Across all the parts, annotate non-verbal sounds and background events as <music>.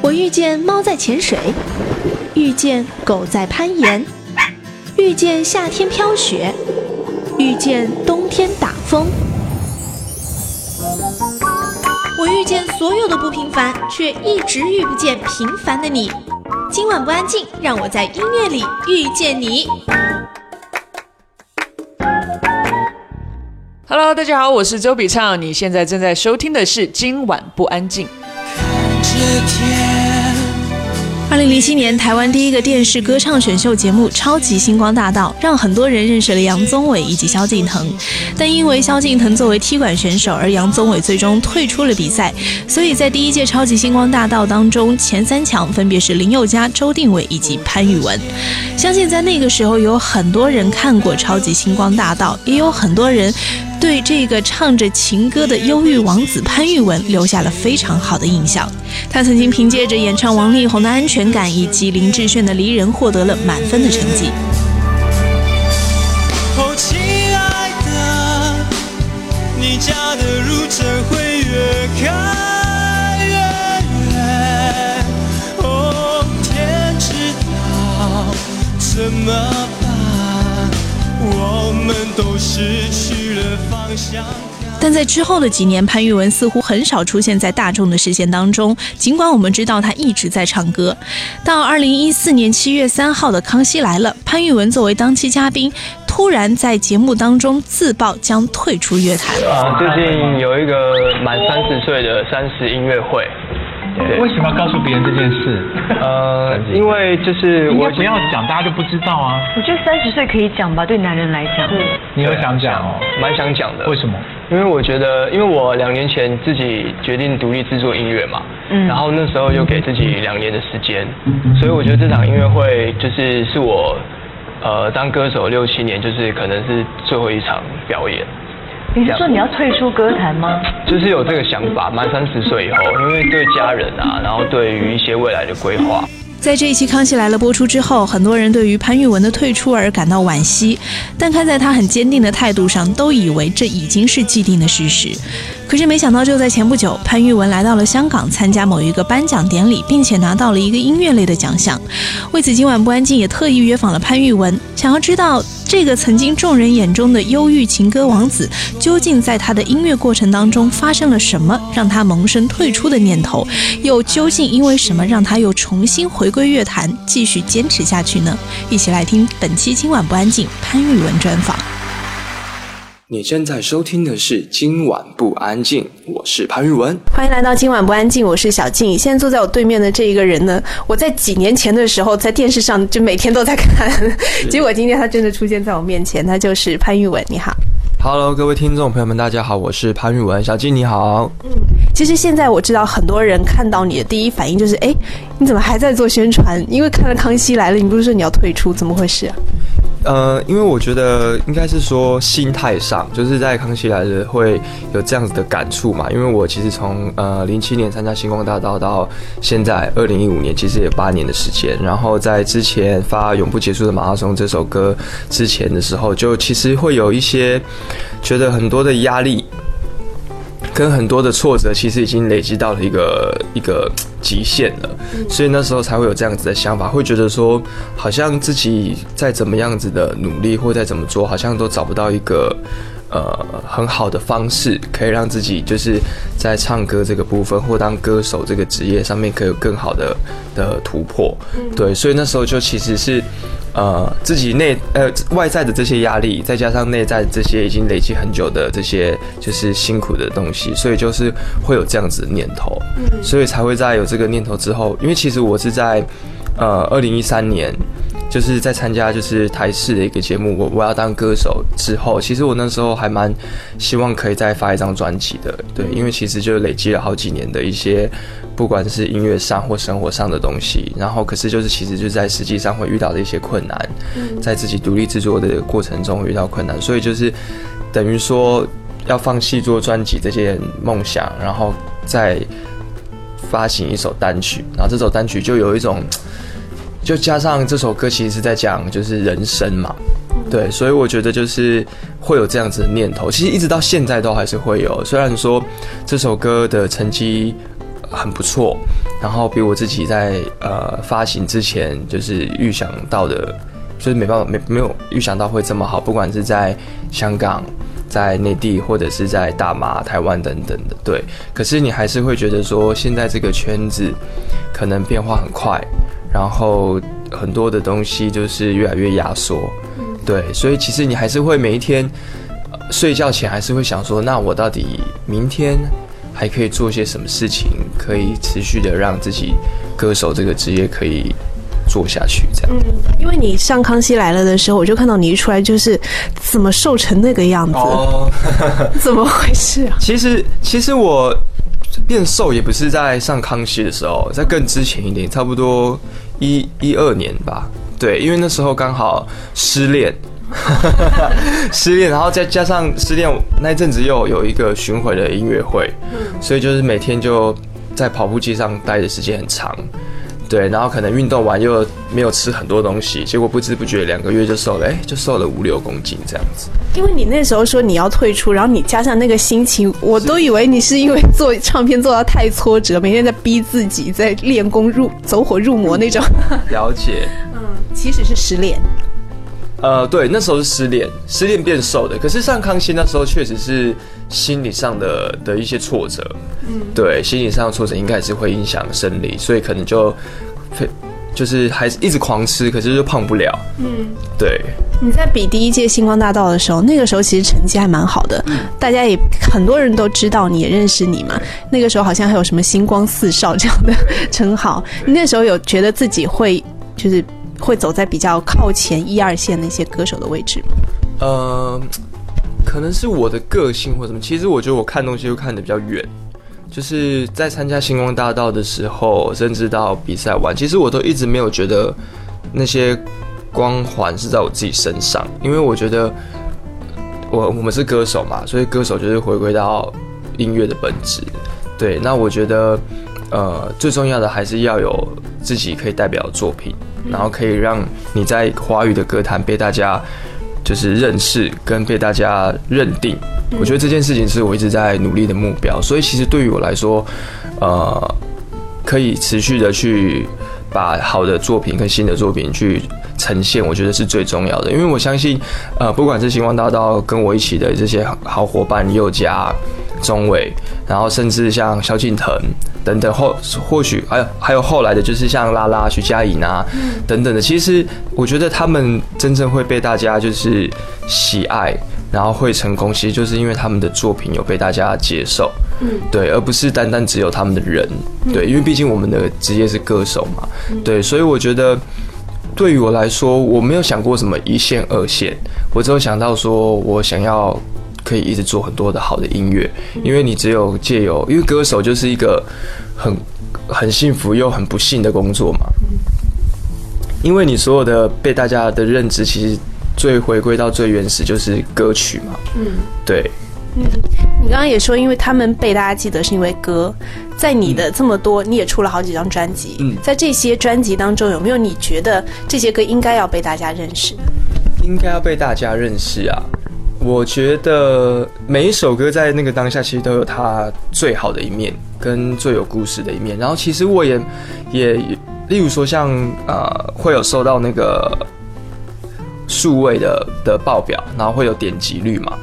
我遇见猫在潜水，遇见狗在攀岩，遇见夏天飘雪，遇见冬天打风。我遇见所有的不平凡，却一直遇不见平凡的你。今晚不安静，让我在音乐里遇见你。Hello，大家好，我是周笔畅，你现在正在收听的是《今晚不安静》。二零零七年，台湾第一个电视歌唱选秀节目《超级星光大道》，让很多人认识了杨宗纬以及萧敬腾。但因为萧敬腾作为踢馆选手，而杨宗纬最终退出了比赛，所以在第一届《超级星光大道》当中，前三强分别是林宥嘉、周定伟以及潘宇文。相信在那个时候，有很多人看过《超级星光大道》，也有很多人。对这个唱着情歌的忧郁王子潘玉文留下了非常好的印象。他曾经凭借着演唱王力宏的《安全感》以及林志炫的《离人》获得了满分的成绩。哦，亲爱的，你家的路怎会越开越远？哦，天知道怎么办？我们都失去。但在之后的几年，潘玉文似乎很少出现在大众的视线当中。尽管我们知道他一直在唱歌。到二零一四年七月三号的《康熙来了》，潘玉文作为当期嘉宾，突然在节目当中自曝将退出乐坛。啊，最近有一个满三十岁的三十音乐会。为什么要告诉别人这件事？呃，因为就是我不要讲，大家就不知道啊。我觉得三十岁可以讲吧，对男人来讲。你有想讲哦？蛮想讲的。为什么？因为我觉得，因为我两年前自己决定独立制作音乐嘛，嗯，然后那时候又给自己两年的时间，所以我觉得这场音乐会就是是我，呃，当歌手六七年，就是可能是最后一场表演。你是说你要退出歌坛吗？就是有这个想法，满三十岁以后，因为对家人啊，然后对于一些未来的规划。在这一期《康熙来了》播出之后，很多人对于潘玉文的退出而感到惋惜，但看在他很坚定的态度上，都以为这已经是既定的事实。可是没想到，就在前不久，潘玉文来到了香港参加某一个颁奖典礼，并且拿到了一个音乐类的奖项。为此，今晚不安静也特意约访了潘玉文，想要知道这个曾经众人眼中的忧郁情歌王子，究竟在他的音乐过程当中发生了什么，让他萌生退出的念头，又究竟因为什么让他又重新回回归乐坛，继续坚持下去呢？一起来听本期今晚不安静潘玉文专访。你正在收听的是《今晚不安静》，我是潘玉文，欢迎来到《今晚不安静》，我是小静。现在坐在我对面的这一个人呢，我在几年前的时候在电视上就每天都在看，结果今天他真的出现在我面前，他就是潘玉文。你好，Hello，各位听众朋友们，大家好，我是潘玉文，小静你好。嗯，其实现在我知道很多人看到你的第一反应就是，哎，你怎么还在做宣传？因为看了《康熙来了》，你不是说你要退出，怎么回事啊？呃，因为我觉得应该是说心态上，就是在康熙来了会有这样子的感触嘛。因为我其实从呃零七年参加星光大道到现在二零一五年，其实也八年的时间。然后在之前发《永不结束的马拉松》这首歌之前的时候，就其实会有一些觉得很多的压力。跟很多的挫折，其实已经累积到了一个一个极限了，所以那时候才会有这样子的想法，会觉得说，好像自己再怎么样子的努力，或再怎么做，好像都找不到一个呃很好的方式，可以让自己就是在唱歌这个部分，或当歌手这个职业上面，可以有更好的的突破。对，所以那时候就其实是。呃，自己内呃外在的这些压力，再加上内在这些已经累积很久的这些就是辛苦的东西，所以就是会有这样子的念头，所以才会在有这个念头之后，因为其实我是在呃二零一三年。就是在参加就是台视的一个节目，我我要当歌手之后，其实我那时候还蛮希望可以再发一张专辑的，对，因为其实就累积了好几年的一些，不管是音乐上或生活上的东西，然后可是就是其实就在实际上会遇到的一些困难，在自己独立制作的过程中遇到困难，所以就是等于说要放弃做专辑这件梦想，然后再发行一首单曲，然后这首单曲就有一种。就加上这首歌，其实是在讲就是人生嘛，对，所以我觉得就是会有这样子的念头，其实一直到现在都还是会有。虽然说这首歌的成绩很不错，然后比我自己在呃发行之前就是预想到的，就是没办法没没有预想到会这么好，不管是在香港、在内地或者是在大马、台湾等等的，对。可是你还是会觉得说，现在这个圈子可能变化很快，然后很多的东西就是越来越压缩，对，所以其实你还是会每一天。睡觉前还是会想说，那我到底明天还可以做些什么事情，可以持续的让自己歌手这个职业可以做下去？这样。嗯，因为你上《康熙来了》的时候，我就看到你一出来就是怎么瘦成那个样子，哦，<laughs> 怎么回事啊？其实，其实我变瘦也不是在上《康熙》的时候，在更之前一点，差不多一一二年吧。对，因为那时候刚好失恋。<laughs> 失恋，然后再加上失恋那一阵子又有一个巡回的音乐会，所以就是每天就在跑步机上待的时间很长，对，然后可能运动完又没有吃很多东西，结果不知不觉两个月就瘦了，哎，就瘦了五六公斤这样子。因为你那时候说你要退出，然后你加上那个心情，我都以为你是因为做唱片做到太挫折，每天在逼自己在练功入走火入魔那种。了解，嗯，其实是失恋。呃，对，那时候是失恋，失恋变瘦的。可是上康熙那时候确实是心理上的的一些挫折，嗯，对，心理上的挫折应该是会影响生理，所以可能就，就是还是一直狂吃，可是就胖不了，嗯，对。你在比第一届星光大道的时候，那个时候其实成绩还蛮好的，大家也很多人都知道你，也认识你嘛。那个时候好像还有什么星光四少这样的称号。你那时候有觉得自己会就是？会走在比较靠前一二线那些歌手的位置吗？呃，可能是我的个性或什么。其实我觉得我看东西会看得比较远，就是在参加星光大道的时候，甚至到比赛完，其实我都一直没有觉得那些光环是在我自己身上，因为我觉得我我们是歌手嘛，所以歌手就是回归到音乐的本质。对，那我觉得呃最重要的还是要有自己可以代表的作品。然后可以让你在华语的歌坛被大家就是认识跟被大家认定，我觉得这件事情是我一直在努力的目标。所以其实对于我来说，呃，可以持续的去把好的作品跟新的作品去呈现，我觉得是最重要的。因为我相信，呃，不管是星光大道跟我一起的这些好伙伴，佑嘉。钟伟，然后甚至像萧敬腾等等后，或许还有还有后来的，就是像拉拉、徐佳莹啊等等的。其实我觉得他们真正会被大家就是喜爱，然后会成功，其实就是因为他们的作品有被大家接受，嗯，对，而不是单单只有他们的人，对，因为毕竟我们的职业是歌手嘛，对，所以我觉得对于我来说，我没有想过什么一线二线，我只有想到说我想要。可以一直做很多的好的音乐，因为你只有借由，因为歌手就是一个很很幸福又很不幸的工作嘛。因为你所有的被大家的认知，其实最回归到最原始就是歌曲嘛。嗯，对。嗯，你刚刚也说，因为他们被大家记得是因为歌，在你的这么多，你也出了好几张专辑。嗯，在这些专辑当中，有没有你觉得这些歌应该要被大家认识？应该要被大家认识啊。我觉得每一首歌在那个当下，其实都有它最好的一面，跟最有故事的一面。然后，其实我也也，例如说像呃，会有收到那个数位的的报表，然后会有点击率嘛。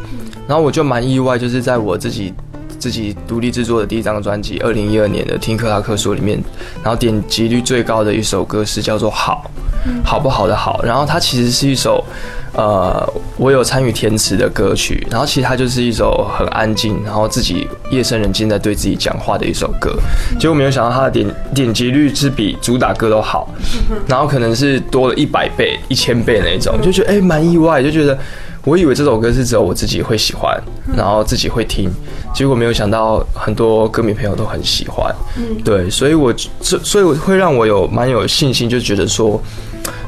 然后我就蛮意外，就是在我自己自己独立制作的第一张专辑，二零一二年的《听克拉克说》里面，然后点击率最高的一首歌是叫做《好》，好不好的好。然后它其实是一首。呃，我有参与填词的歌曲，然后其实它就是一首很安静，然后自己夜深人静在对自己讲话的一首歌。结果没有想到它的点点击率是比主打歌都好，然后可能是多了一百倍、一千倍那种，就觉得哎蛮意外，就觉得我以为这首歌是只有我自己会喜欢，然后自己会听，结果没有想到很多歌迷朋友都很喜欢。嗯对，所以我这所以会让我有蛮有信心，就觉得说。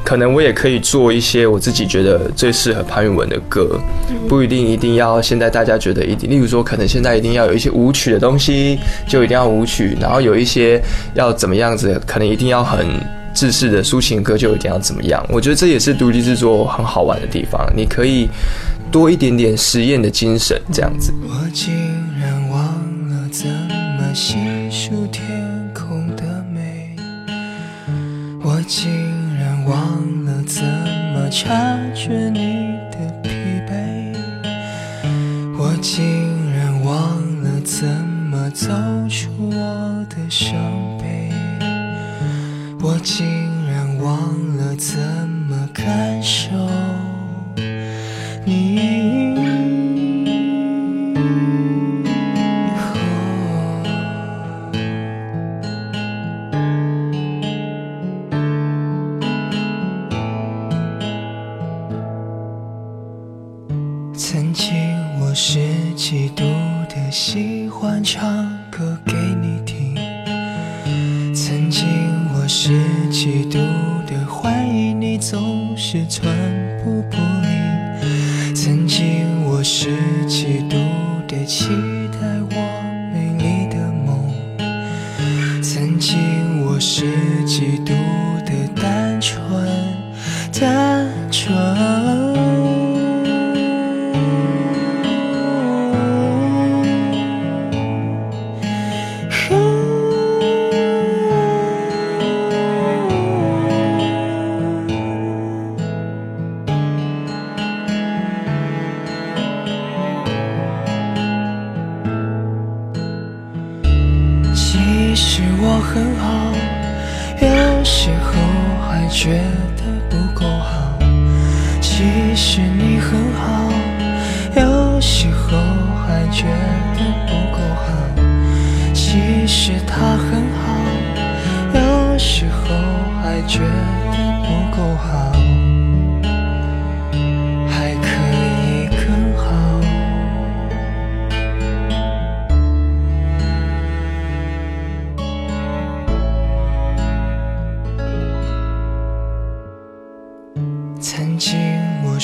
可能我也可以做一些我自己觉得最适合潘玉文的歌不一定一定要现在大家觉得一定例如说可能现在一定要有一些舞曲的东西就一定要舞曲然后有一些要怎么样子可能一定要很自式的抒情歌就一定要怎么样。我觉得这也是独立制作很好玩的地方你可以多一点点实验的精神这样子。我竟然忘了怎么细数天空的美我竟忘了怎么察觉你的疲惫，我竟然忘了怎么走出我的伤悲，我竟然忘了怎么感受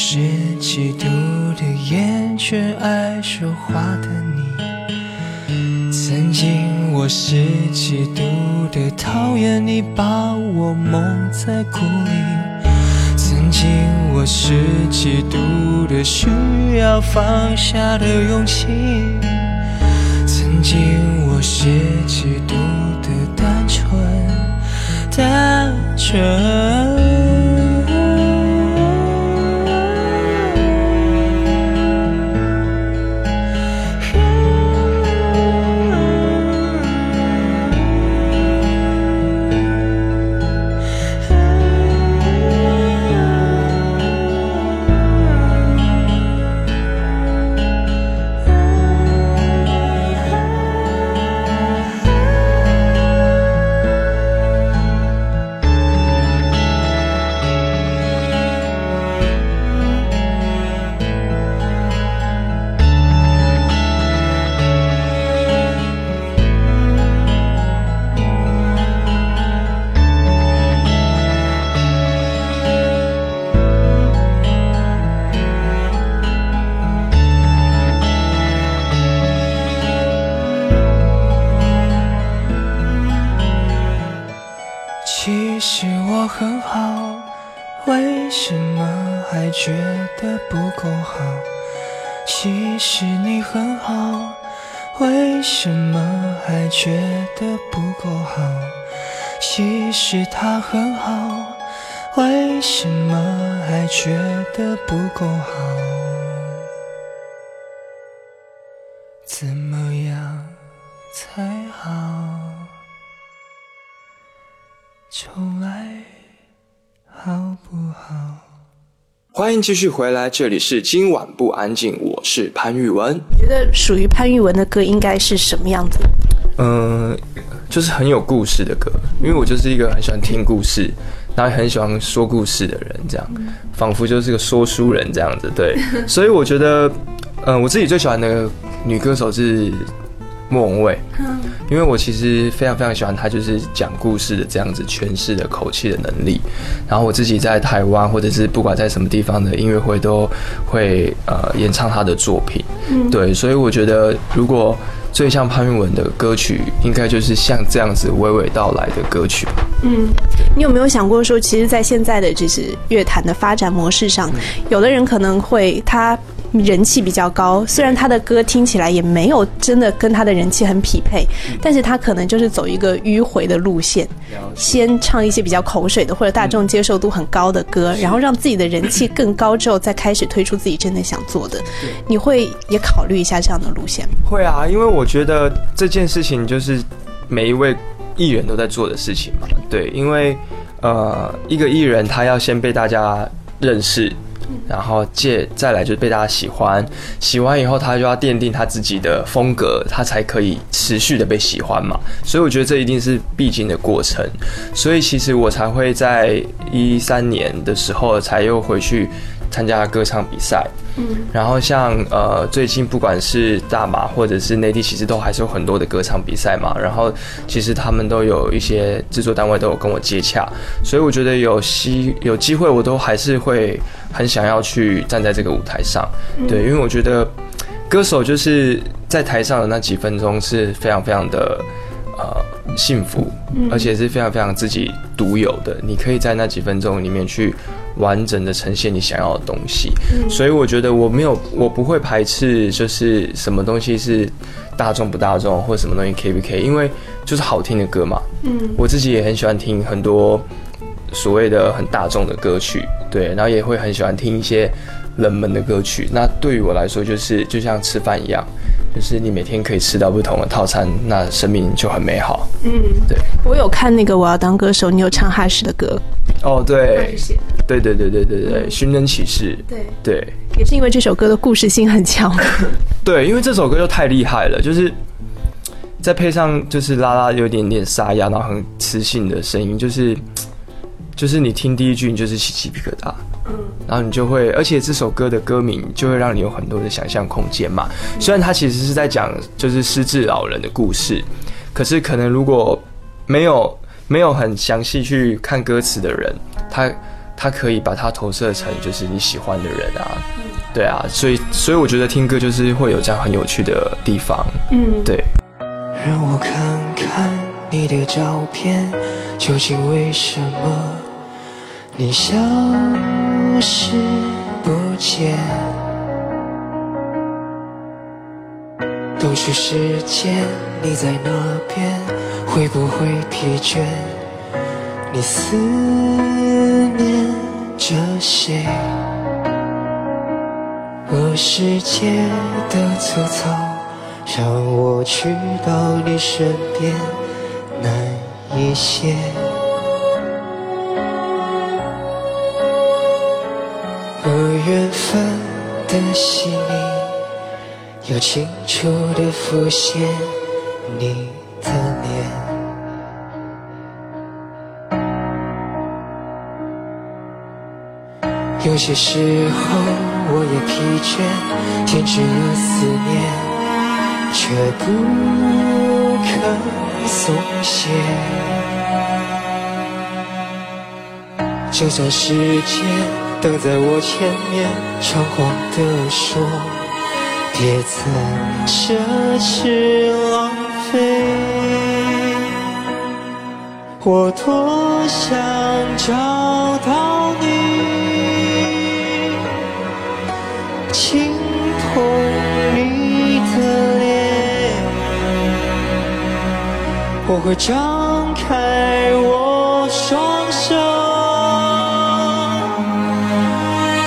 是嫉妒的厌倦爱说话的你，曾经我是嫉妒的讨厌你把我蒙在鼓里，曾经我是嫉妒的需要放下的勇气，曾经我是嫉妒的单纯。单纯。其实我很好，为什么还觉得不够好？其实你很好，为什么还觉得不够好？其实他很好，为什么还觉得不够好？重来好不好？欢迎继续回来，这里是今晚不安静，我是潘玉文。你觉得属于潘玉文的歌应该是什么样子？嗯，就是很有故事的歌，因为我就是一个很喜欢听故事，然后也很喜欢说故事的人，这样，仿佛就是个说书人这样子。对，所以我觉得，嗯，我自己最喜欢的女歌手是莫文蔚，嗯因为我其实非常非常喜欢他，就是讲故事的这样子诠释的口气的能力。然后我自己在台湾或者是不管在什么地方的音乐会都会呃演唱他的作品。嗯对，所以我觉得如果最像潘玉文的歌曲，应该就是像这样子娓娓道来的歌曲吧。嗯，你有没有想过说，其实，在现在的就是乐坛的发展模式上，有的人可能会他人气比较高，虽然他的歌听起来也没有真的跟他的人气很匹配，但是他可能就是走一个迂回的路线，先唱一些比较口水的或者大众接受度很高的歌，然后让自己的人气更高之后，再开始推出自己真的想做的。你会也考虑一下这样的路线吗？会啊，因为我觉得这件事情就是每一位艺人都在做的事情嘛。对，因为呃，一个艺人他要先被大家认识。然后借再来就是被大家喜欢，喜欢以后他就要奠定他自己的风格，他才可以持续的被喜欢嘛。所以我觉得这一定是必经的过程。所以其实我才会在一三年的时候才又回去参加歌唱比赛。嗯，然后像呃最近不管是大马或者是内地，其实都还是有很多的歌唱比赛嘛。然后其实他们都有一些制作单位都有跟我接洽，所以我觉得有机有机会，我都还是会很想要去站在这个舞台上。对，因为我觉得歌手就是在台上的那几分钟是非常非常的呃幸福，而且是非常非常自己独有的。你可以在那几分钟里面去。完整的呈现你想要的东西，所以我觉得我没有，我不会排斥，就是什么东西是大众不大众，或者什么东西 K 不 K，因为就是好听的歌嘛。嗯，我自己也很喜欢听很多所谓的很大众的歌曲，对，然后也会很喜欢听一些冷门的歌曲。那对于我来说，就是就像吃饭一样。就是你每天可以吃到不同的套餐，那生命就很美好。嗯，对。我有看那个《我要当歌手》，你有唱哈士的歌。哦，对，对对对对对对，寻人启事。对对，也是因为这首歌的故事性很强。<laughs> 对，因为这首歌就太厉害了，就是再配上就是拉拉有点点沙哑，然后很磁性的声音，就是就是你听第一句，你就是起鸡皮疙瘩。嗯，然后你就会，而且这首歌的歌名就会让你有很多的想象空间嘛。虽然它其实是在讲就是失智老人的故事，可是可能如果没有没有很详细去看歌词的人，他他可以把它投射成就是你喜欢的人啊。对啊，所以所以我觉得听歌就是会有这样很有趣的地方。嗯，对。让我看看你的照片，究竟为什么你消失不见，都是时间，你在那边会不会疲倦？你思念着谁？我世界的粗糙，让我去到你身边难一些。不缘分的细腻，要清楚的浮现你的有些时候我也疲倦，停止了思念，却不肯松懈。就算时间。等在我前面，猖狂地说：“别再奢侈浪费。”我多想找到你，我会张开我双手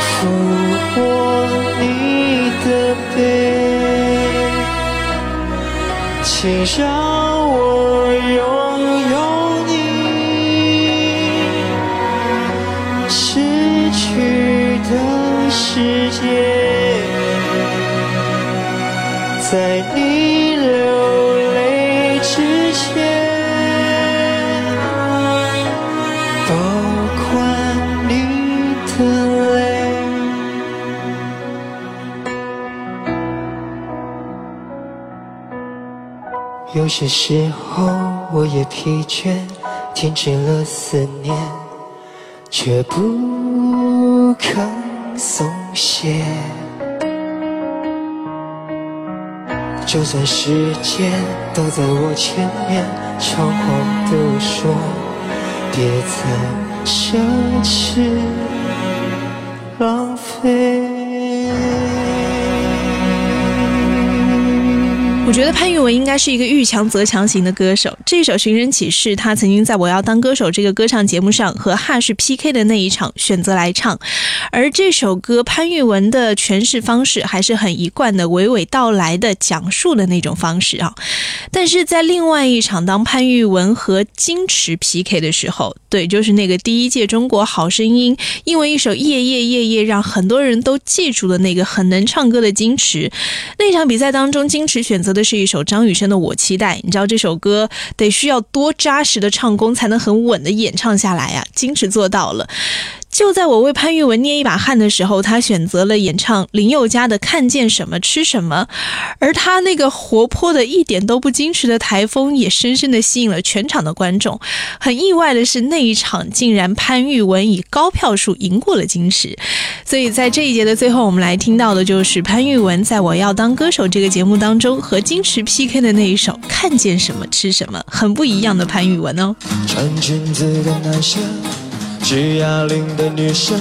抚摸你的背请让有些时候我也疲倦，停止了思念，却不肯松懈。就算时间都在我前面，猖狂地说，别再奢侈我觉得潘玉文应该是一个遇强则强型的歌手。这首《寻人启事》，他曾经在我要当歌手这个歌唱节目上和哈士 PK 的那一场选择来唱。而这首歌，潘玉文的诠释方式还是很一贯的娓娓道来的讲述的那种方式啊。但是在另外一场，当潘玉文和金池 PK 的时候，对，就是那个第一届中国好声音，因为一首《夜夜夜夜》让很多人都记住了那个很能唱歌的金池。那场比赛当中，金池选择这是一首张雨生的《我期待》，你知道这首歌得需要多扎实的唱功才能很稳的演唱下来呀？金池做到了。就在我为潘玉文捏一把汗的时候，他选择了演唱林宥嘉的《看见什么吃什么》，而他那个活泼的一点都不矜持的台风，也深深的吸引了全场的观众。很意外的是，那一场竟然潘玉文以高票数赢过了金池。所以在这一节的最后，我们来听到的就是潘玉文在我要当歌手这个节目当中和金池 PK 的那一首《看见什么吃什么》，很不一样的潘玉文哦。穿裙子的男生。举哑铃的女生，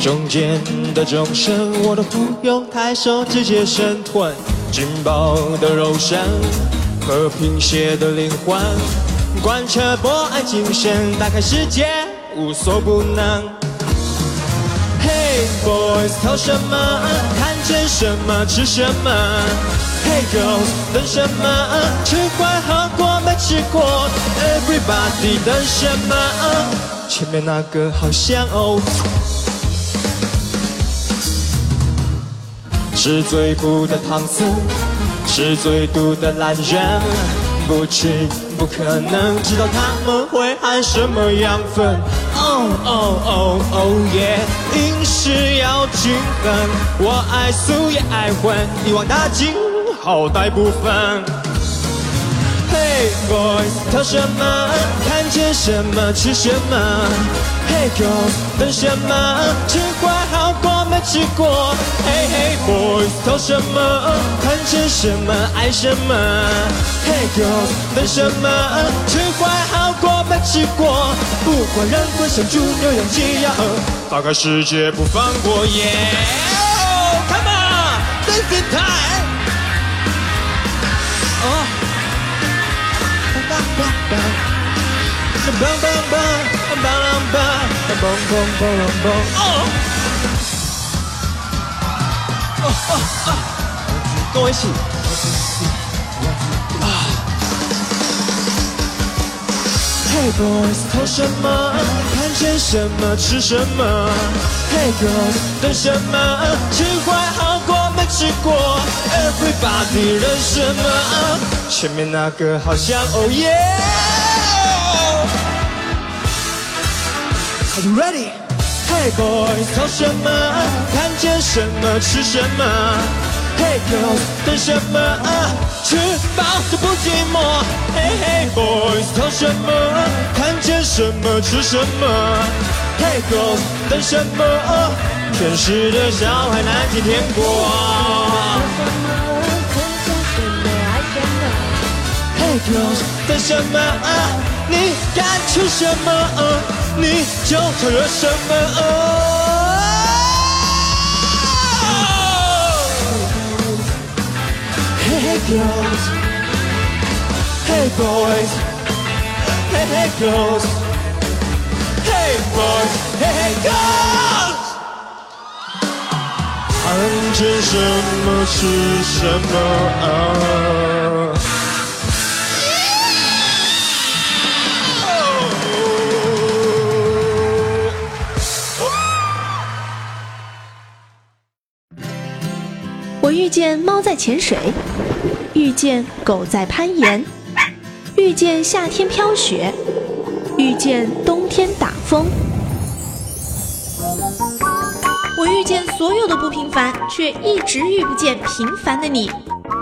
中间的钟声，我都不用抬手，直接伸吞。劲爆的肉身和贫血的灵魂，贯彻博爱精神，打开世界无所不能。Hey boys，偷什么？看见什么吃什么？Hey girls，等什么？吃坏喝过没吃过？Everybody，等什么？前面那个好像哦，是最苦的唐僧，是最毒的懒人，不吃不可能知道他们会含什么养分。哦哦哦哦耶，饮食要均衡，我爱素也爱荤，一网打尽，好歹不分。Hey boys，挑什么？看见什么吃什么？Hey girls，等什么？吃坏好过没吃过？Hey hey boys，挑什么？看见什么爱什么？Hey girls，等什么？吃坏好过没吃过？不管人混像猪牛羊鸡鸭鹅，打开世界不放过。Yeah，come on，this is time。棒棒棒，棒棒棒，棒棒棒棒棒！哦哦哦！跟我一起。Hey boys，偷什么？看见什么吃什么？Hey girls，等什么？吃坏好过没吃过？Everybody，认什么？前面那个好像 Oh yeah。Are you ready? Hey boys，偷什么？看见什么吃什么？Hey girls，等什么？吃饱就不寂寞。Hey hey boys，偷什么？看见什么吃什么？Hey girls，等什么？全市的小孩难进天国。Hey girls，等什么？你敢吃什么？你就承认什么？Hey girls, hey boys, hey hey girls, hey boys, hey girls。看见什么是什么？我遇见猫在潜水，遇见狗在攀岩，遇见夏天飘雪，遇见冬天打风。我遇见所有的不平凡，却一直遇不见平凡的你。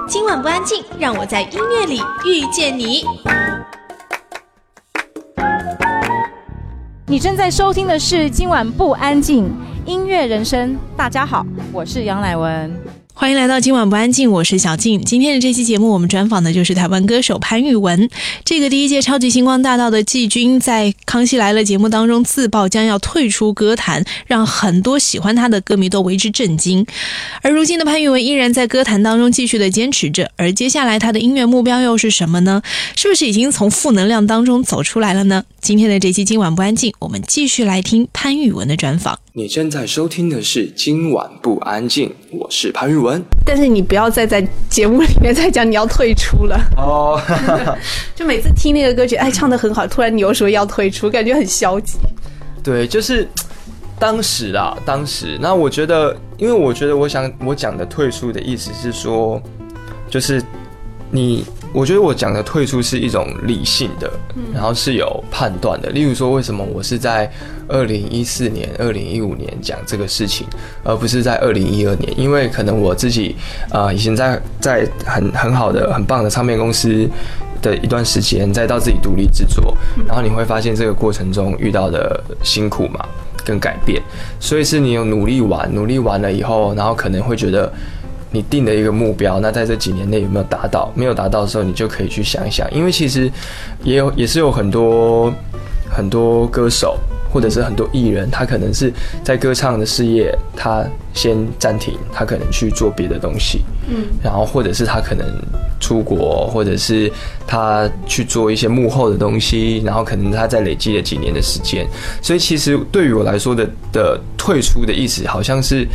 今晚不安静，让我在音乐里遇见你。你正在收听的是《今晚不安静》音乐人生。大家好，我是杨乃文。欢迎来到今晚不安静，我是小静。今天的这期节目，我们专访的就是台湾歌手潘玉文。这个第一届超级星光大道的季军，在《康熙来了》节目当中自曝将要退出歌坛，让很多喜欢他的歌迷都为之震惊。而如今的潘玉文依然在歌坛当中继续的坚持着。而接下来他的音乐目标又是什么呢？是不是已经从负能量当中走出来了呢？今天的这期今晚不安静，我们继续来听潘玉文的专访。你正在收听的是《今晚不安静》，我是潘玉文。但是你不要再在节目里面再讲你要退出了哦，<laughs> <laughs> 就每次听那个歌曲，哎，唱的很好，突然你又说要退出，感觉很消极。对，就是当时啊，当时，那我觉得，因为我觉得，我想我讲的退出的意思是说，就是你。我觉得我讲的退出是一种理性的，然后是有判断的。例如说，为什么我是在二零一四年、二零一五年讲这个事情，而不是在二零一二年？因为可能我自己啊，以前在在很很好的、很棒的唱片公司的一段时间，再到自己独立制作，然后你会发现这个过程中遇到的辛苦嘛，跟改变。所以是你有努力完，努力完了以后，然后可能会觉得。你定的一个目标，那在这几年内有没有达到？没有达到的时候，你就可以去想一想，因为其实也有也是有很多很多歌手或者是很多艺人，他可能是在歌唱的事业，他先暂停，他可能去做别的东西，嗯，然后或者是他可能出国，或者是他去做一些幕后的东西，然后可能他在累积了几年的时间，所以其实对于我来说的的退出的意思，好像是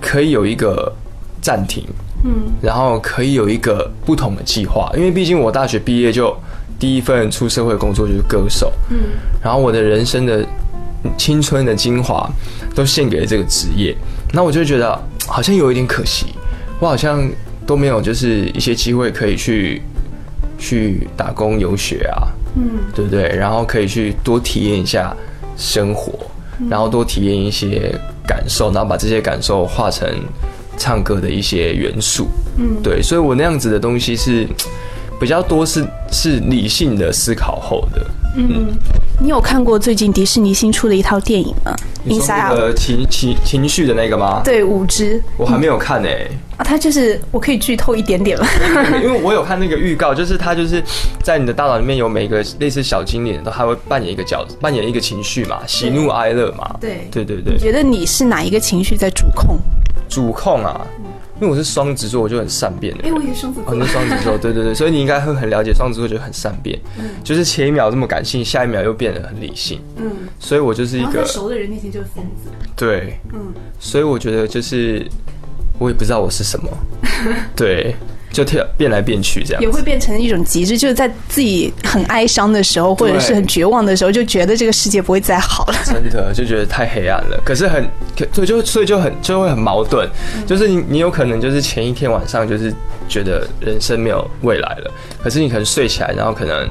可以有一个。暂停，嗯，然后可以有一个不同的计划，因为毕竟我大学毕业就第一份出社会工作就是歌手，嗯，然后我的人生的青春的精华都献给了这个职业，那我就觉得好像有一点可惜，我好像都没有就是一些机会可以去去打工游学啊，嗯，对不对？然后可以去多体验一下生活，然后多体验一些感受，然后把这些感受化成。唱歌的一些元素，嗯，对，所以我那样子的东西是 <tsk> 比较多，是是理性的思考后的。嗯，你有看过最近迪士尼新出的一套电影吗？你说那个情情情绪的那个吗？对，五只，我还没有看呢。啊，它就是我可以剧透一点点吗？<laughs> 因为我有看那个预告，就是它就是在你的大脑里面有每个类似小精灵，都还会扮演一个角，扮演一个情绪嘛，喜怒哀乐嘛。对对对对。你觉得你是哪一个情绪在主控？主控啊，因为我是双子座，我就很善变的。哎，我也是双子座。你是双子座，<laughs> 对对对，所以你应该会很了解双子座，就很善变。嗯，就是前一秒这么感性，下一秒又变得很理性。嗯，所以我就是一个熟的人面前就是疯子。对，嗯，所以我觉得就是我也不知道我是什么。<laughs> 对。就跳变来变去这样，也会变成一种极致，就是在自己很哀伤的时候，或者是很绝望的时候，就觉得这个世界不会再好了。真的就觉得太黑暗了。可是很，所以就所以就很就会很矛盾，就是你你有可能就是前一天晚上就是觉得人生没有未来了，可是你可能睡起来，然后可能。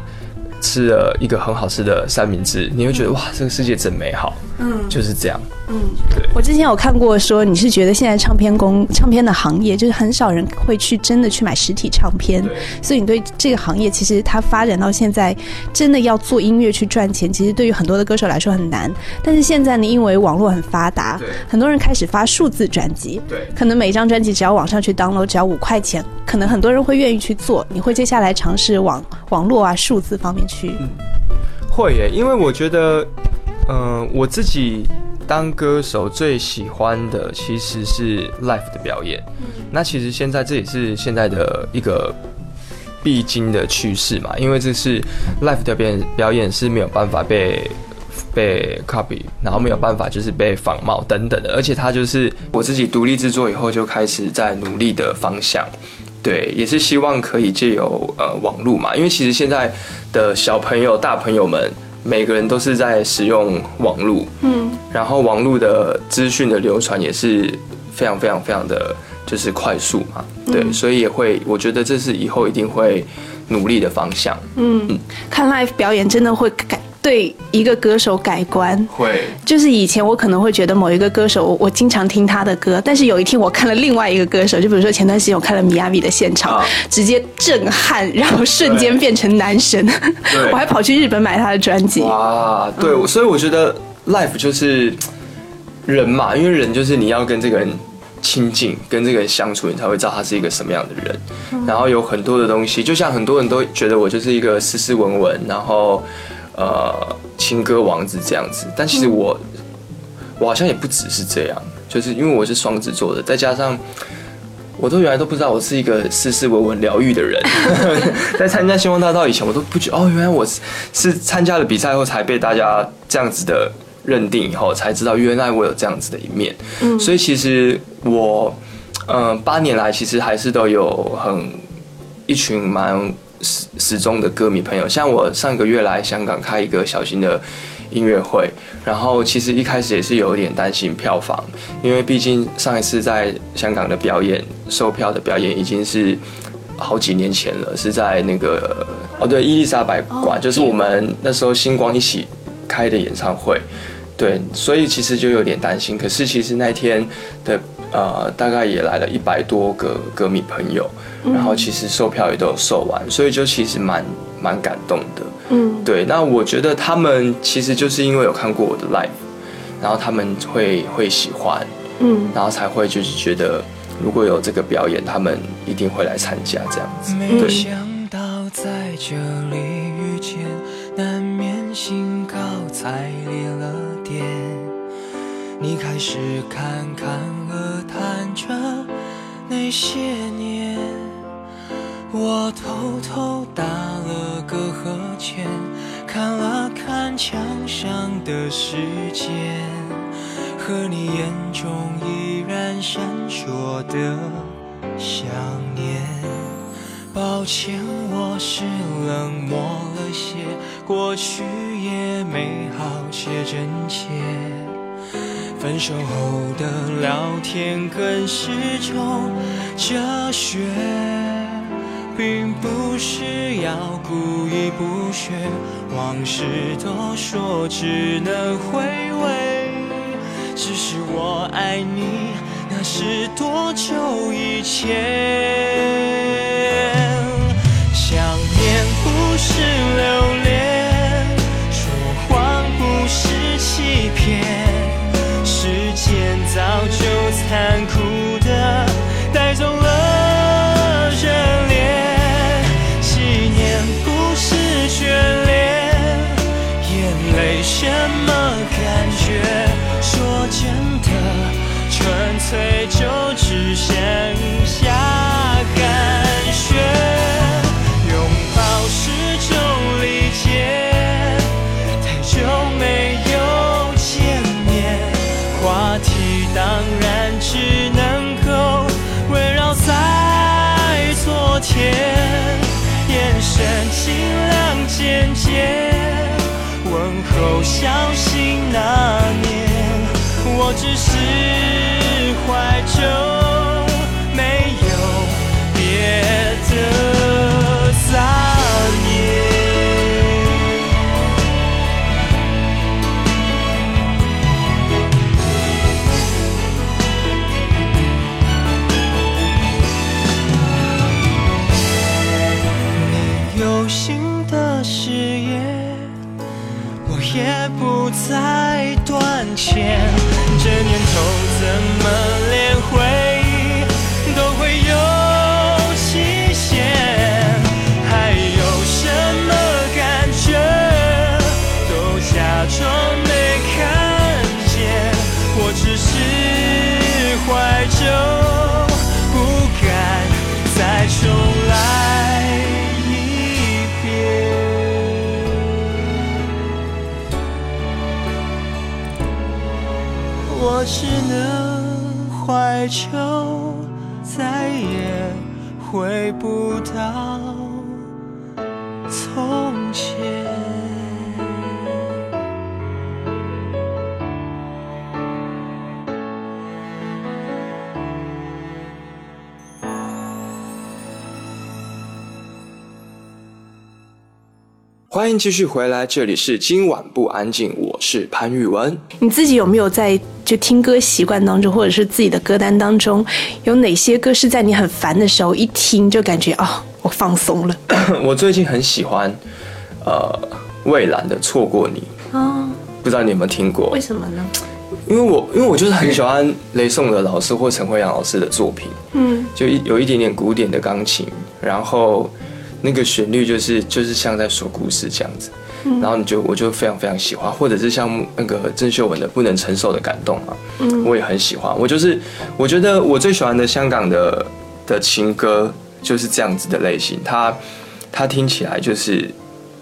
吃了一个很好吃的三明治，你会觉得哇，这个世界真美好。嗯，就是这样。嗯，对。我之前有看过说，你是觉得现在唱片工唱片的行业，就是很少人会去真的去买实体唱片，所以你对这个行业其实它发展到现在，真的要做音乐去赚钱，其实对于很多的歌手来说很难。但是现在呢，因为网络很发达，很多人开始发数字专辑，对，可能每一张专辑只要网上去 download，只要五块钱，可能很多人会愿意去做。你会接下来尝试网网络啊数字方面？去，会耶，因为我觉得，嗯，我自己当歌手最喜欢的其实是 live 的表演。那其实现在这也是现在的一个必经的趋势嘛，因为这是 live 的表演，表演是没有办法被被 copy，然后没有办法就是被仿冒等等的，而且它就是我自己独立制作以后就开始在努力的方向。对，也是希望可以借由呃网络嘛，因为其实现在的小朋友、大朋友们，每个人都是在使用网络，嗯，然后网络的资讯的流传也是非常非常非常的就是快速嘛，对，所以也会，我觉得这是以后一定会努力的方向。嗯，看 live 表演真的会改。对一个歌手改观，会。就是以前我可能会觉得某一个歌手，我经常听他的歌，但是有一天我看了另外一个歌手，就比如说前段时间我看了米亚米的现场，直接震撼，然后瞬间变成男神，<laughs> 我还跑去日本买他的专辑。哇，对，所以我觉得 life 就是人嘛，因为人就是你要跟这个人亲近，跟这个人相处，你才会知道他是一个什么样的人。然后有很多的东西，就像很多人都觉得我就是一个斯斯文文，然后呃情歌王子这样子。但其实我我好像也不只是这样，就是因为我是双子座的，再加上我都原来都不知道我是一个斯斯文文疗愈的人。<laughs> 在参加星光大道以前，我都不觉得哦，原来我是是参加了比赛后才被大家这样子的。认定以后才知道，原来我有这样子的一面。嗯，所以其实我，嗯，八年来其实还是都有很一群蛮始始终的歌迷朋友。像我上个月来香港开一个小型的音乐会，然后其实一开始也是有点担心票房，因为毕竟上一次在香港的表演售票的表演已经是好几年前了，是在那个哦对伊丽莎白馆，就是我们那时候星光一起开的演唱会。对，所以其实就有点担心。可是其实那天的呃，大概也来了一百多个歌迷朋友，然后其实售票也都有售完，所以就其实蛮蛮感动的。嗯，对。那我觉得他们其实就是因为有看过我的 live，然后他们会会喜欢，嗯，然后才会就是觉得如果有这个表演，他们一定会来参加这样子。没想到在这里遇见，难免心高采烈了。你开始侃侃而谈着那些年，我偷偷打了个呵欠，看了看墙上的时间，和你眼中依然闪烁的想念。抱歉，我是冷漠了些，过去也美好且真切。分手后的聊天更是种哲学，并不是要故意不学，往事都说只能回味。只是我爱你，那是多久以前？想念不是留恋，神尽量简洁，问候小心那年，我只是怀旧没有别的欢迎继续回来，这里是今晚不安静，我是潘玉文。你自己有没有在就听歌习惯当中，或者是自己的歌单当中，有哪些歌是在你很烦的时候一听就感觉哦，我放松了？<coughs> 我最近很喜欢呃蔚蓝的《错过你》哦，不知道你有没有听过？为什么呢？因为我因为我就是很喜欢雷颂的老师或陈慧阳老师的作品，嗯，就一有一点点古典的钢琴，然后那个旋律就是就是像在说故事这样子，然后你就我就非常非常喜欢，或者是像那个郑秀文的《不能承受的感动》嘛，嗯，我也很喜欢。我就是我觉得我最喜欢的香港的的情歌就是这样子的类型，它它听起来就是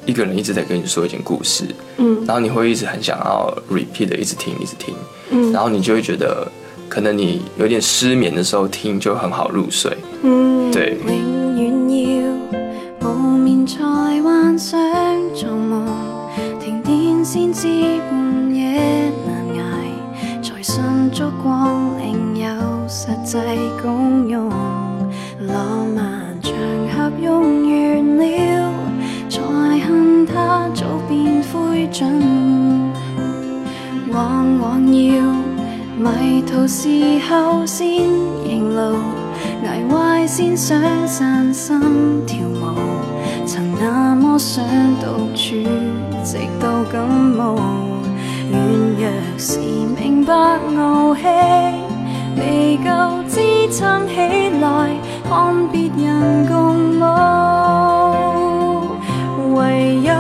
一个人一直在跟你说一件故事，嗯，然后你会一直很想要 repeat 的一直听一直听，嗯，然后你就会觉得可能你有点失眠的时候听就很好入睡，嗯，对。才幻想做夢，停電先知半夜难捱，才信烛光另有實際功用。浪漫場合用完了，才恨它早變灰烬。往往要迷途時候先認路，捱壞先想散心跳舞。曾那么想独处，直到感冒。软弱时明白傲气，未够支撑起来，看别人共舞。唯有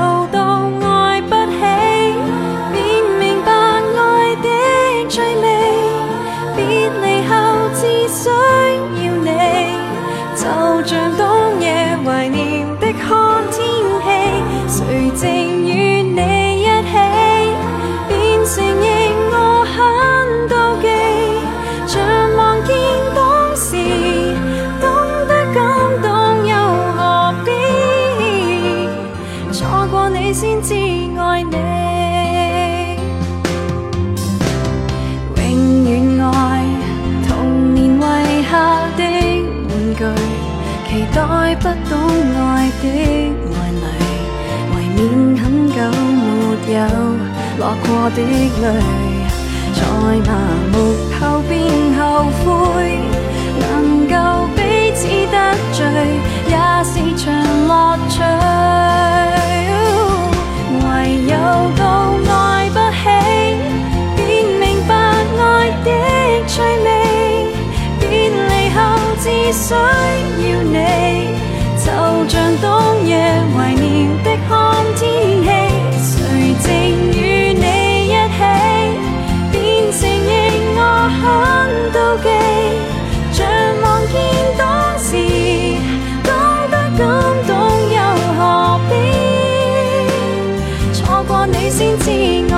先知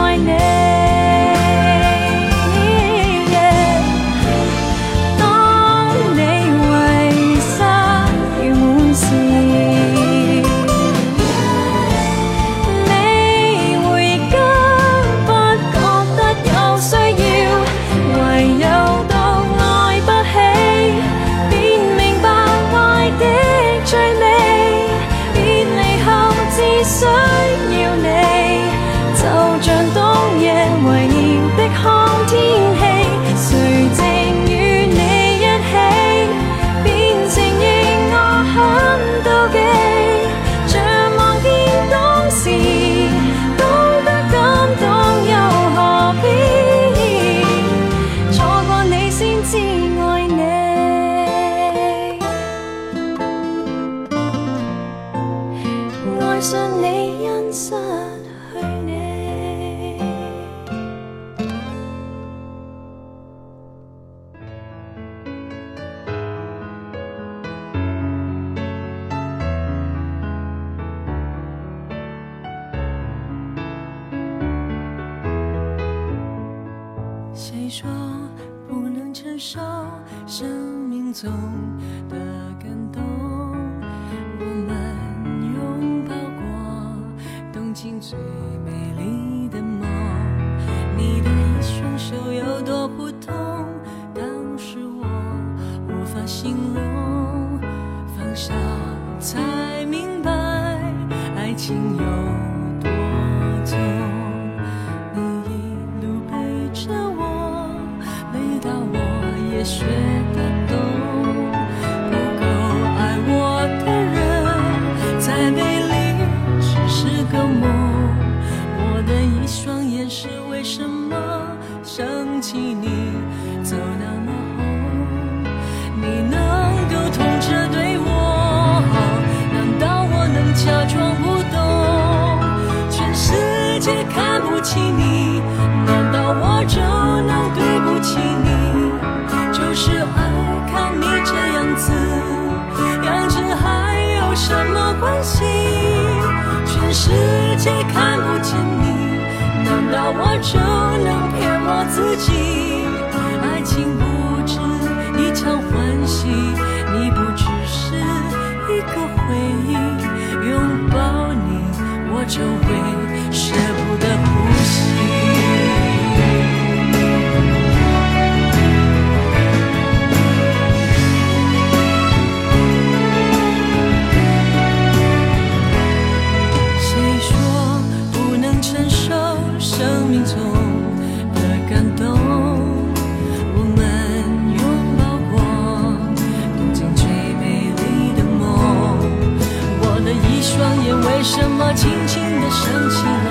我轻轻地想起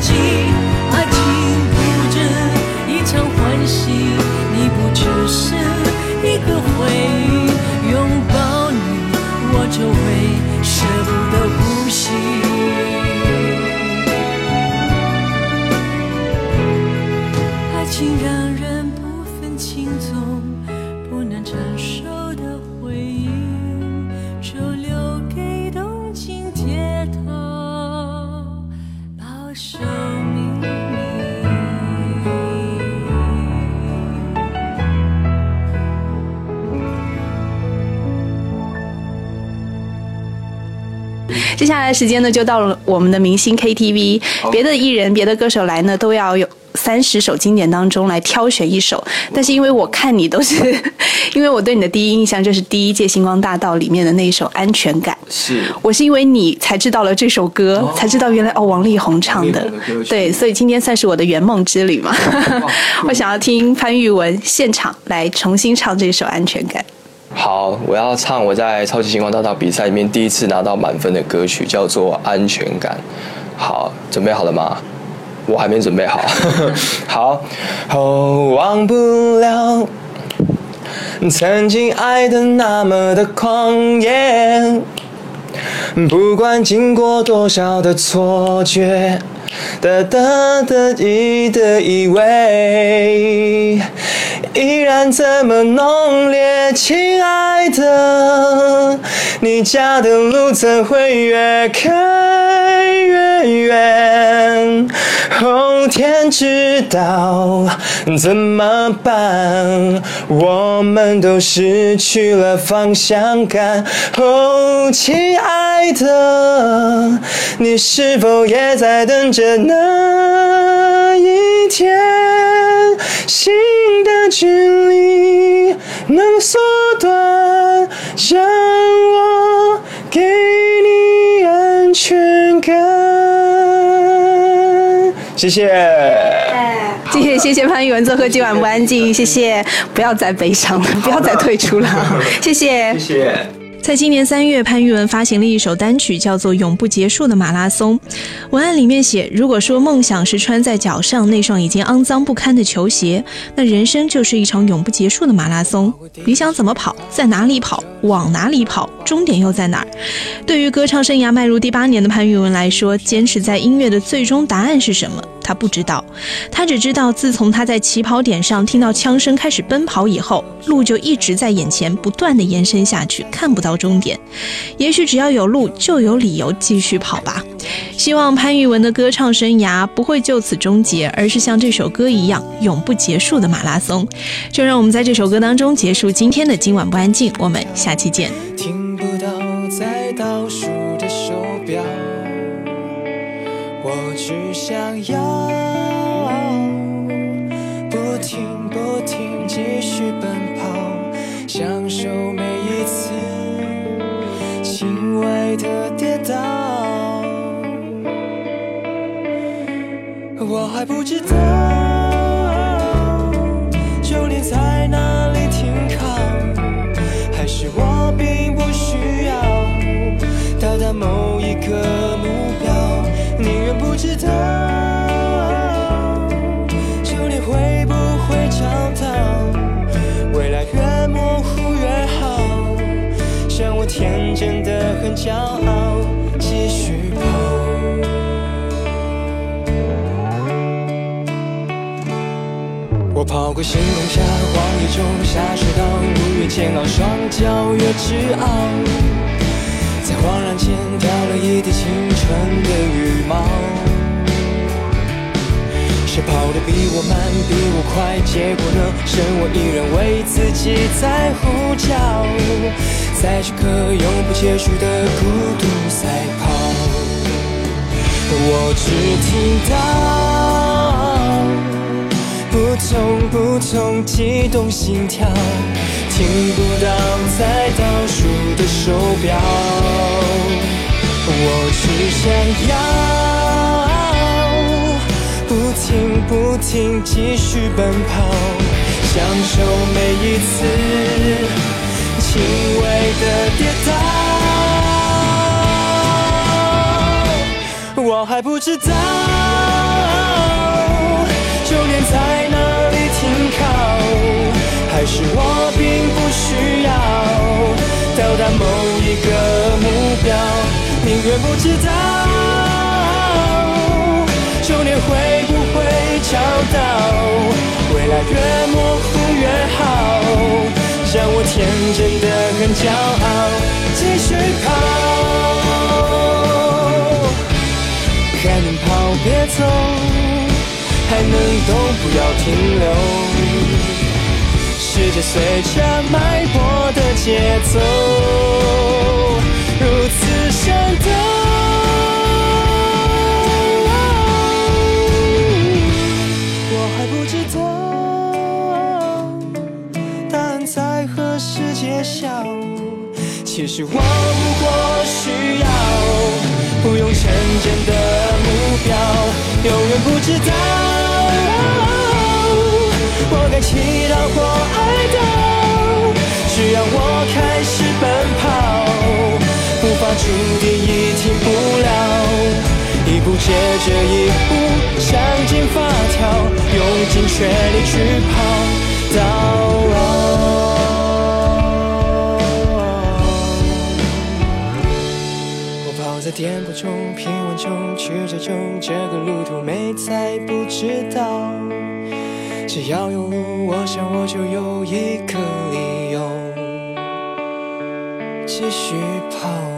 情？接下来时间呢，就到了我们的明星 KTV，别的艺人、别的歌手来呢，都要有三十首经典当中来挑选一首。但是因为我看你都是，<laughs> 因为我对你的第一印象就是第一届星光大道里面的那一首《安全感》，是。我是因为你才知道了这首歌，才知道原来哦王力宏唱的。对，所以今天算是我的圆梦之旅嘛。<laughs> <laughs> 我想要听潘玉文现场来重新唱这首《安全感》。好，我要唱我在超级星光大道比赛里面第一次拿到满分的歌曲，叫做《安全感》。好，准备好了吗？我还没准备好。<laughs> 好，哦，忘不了曾经爱的那么的狂野，不管经过多少的错觉，得得得意的以为依然这么浓烈，亲爱的，你家的路怎会越开？越远？后天知道怎么办？我们都失去了方向感。哦，亲爱的，你是否也在等着那一天？心的距离能缩短，让我给全感。谢谢。谢谢谢谢潘玉文做客今晚不安静，谢谢，不要再悲伤了，不要再退出了，谢谢。谢谢。在今年三月，潘玉文发行了一首单曲，叫做《永不结束的马拉松》。文案里面写：如果说梦想是穿在脚上那双已经肮脏不堪的球鞋，那人生就是一场永不结束的马拉松。你想怎么跑，在哪里跑，往哪里跑，终点又在哪儿？对于歌唱生涯迈入第八年的潘玉文来说，坚持在音乐的最终答案是什么？他不知道，他只知道，自从他在起跑点上听到枪声开始奔跑以后，路就一直在眼前不断的延伸下去，看不到终点。也许只要有路，就有理由继续跑吧。希望潘玉文的歌唱生涯不会就此终结，而是像这首歌一样永不结束的马拉松。就让我们在这首歌当中结束今天的今晚不安静，我们下期见。听不到在倒数我只想要不停不停继续奔跑，享受每一次轻微的跌倒。我还不知道，终点在哪里停靠，还是我并不需要到达某一个目越模糊越好，像我天真的很骄傲，继续跑。我跑过星空下，荒野中下水道，路越煎熬，双脚越直傲。在恍然间掉了一地青春的羽毛。谁跑得比我慢，比我快？结果呢？剩我一人为自己在呼叫，在这个永不结束的孤独赛跑。我只听到。扑通扑通悸动心跳，听不到在倒数的手表。我只想要不停不停继续奔跑，享受每一次轻微的跌倒。我还不知道。终点在哪里停靠？还是我并不需要到达某一个目标？宁愿不知道终点会会找到，未来越模糊越好，让我天真的很骄傲，继续跑，还能跑别走。还能动，不要停留。世界随着脉搏的节奏，如此生动。还不知道，答案在何时揭晓。其实我不过需要，不用成真的目标，永远不知道。我该祈祷或哀悼，只要我开始奔跑，步伐注定已停不了，一步接着一步，想尽发条，用尽全力去跑到。我跑在颠簸中、平稳中、曲折中，这个路途没再不知道。只要有路，我想我就有一个理由继续跑。